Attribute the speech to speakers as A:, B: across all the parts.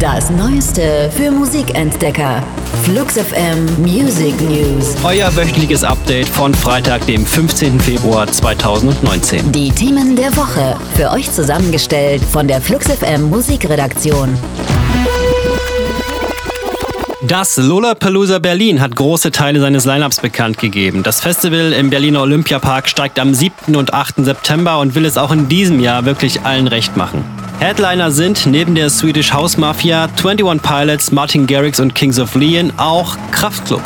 A: Das Neueste für Musikentdecker. Flux FM Music News.
B: Euer wöchentliches Update von Freitag, dem 15. Februar 2019.
A: Die Themen der Woche. Für euch zusammengestellt von der Flux FM Musikredaktion.
B: Das Lollapalooza Berlin hat große Teile seines Lineups bekannt gegeben. Das Festival im Berliner Olympiapark steigt am 7. und 8. September und will es auch in diesem Jahr wirklich allen recht machen. Headliner sind neben der Swedish House Mafia, 21 Pilots, Martin Garrix und Kings of Leon auch Kraftklub.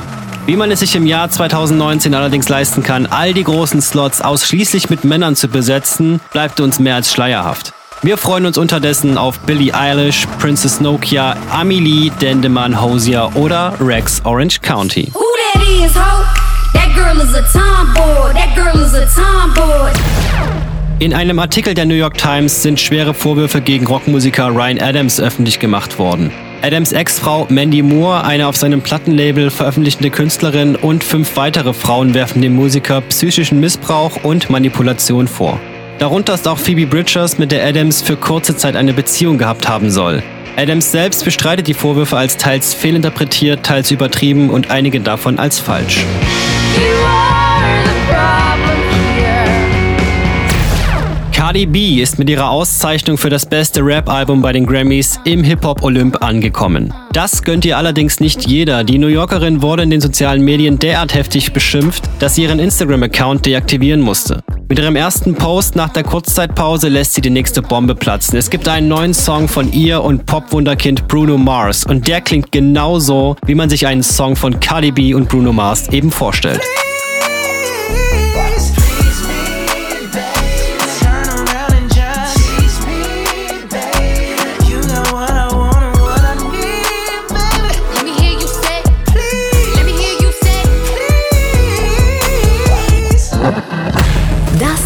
B: Wie man es sich im Jahr 2019 allerdings leisten kann, all die großen Slots ausschließlich mit Männern zu besetzen, bleibt uns mehr als schleierhaft. Wir freuen uns unterdessen auf Billie Eilish, Princess Nokia, Amelie, Dendemann, Hosier oder Rex Orange County.
C: Who that is, ho? That girl is a.
B: In einem Artikel der New York Times sind schwere Vorwürfe gegen Rockmusiker Ryan Adams öffentlich gemacht worden. Adams Ex-Frau Mandy Moore, eine auf seinem Plattenlabel veröffentlichte Künstlerin und fünf weitere Frauen werfen dem Musiker psychischen Missbrauch und Manipulation vor. Darunter ist auch Phoebe Bridgers, mit der Adams für kurze Zeit eine Beziehung gehabt haben soll. Adams selbst bestreitet die Vorwürfe als teils fehlinterpretiert, teils übertrieben und einige davon als falsch. Cardi B ist mit ihrer Auszeichnung für das beste Rap-Album bei den Grammys im Hip-Hop-Olymp angekommen. Das gönnt ihr allerdings nicht jeder. Die New Yorkerin wurde in den sozialen Medien derart heftig beschimpft, dass sie ihren Instagram-Account deaktivieren musste. Mit ihrem ersten Post nach der Kurzzeitpause lässt sie die nächste Bombe platzen. Es gibt einen neuen Song von ihr und Pop-Wunderkind Bruno Mars und der klingt genauso, wie man sich einen Song von Cardi B und Bruno Mars eben vorstellt.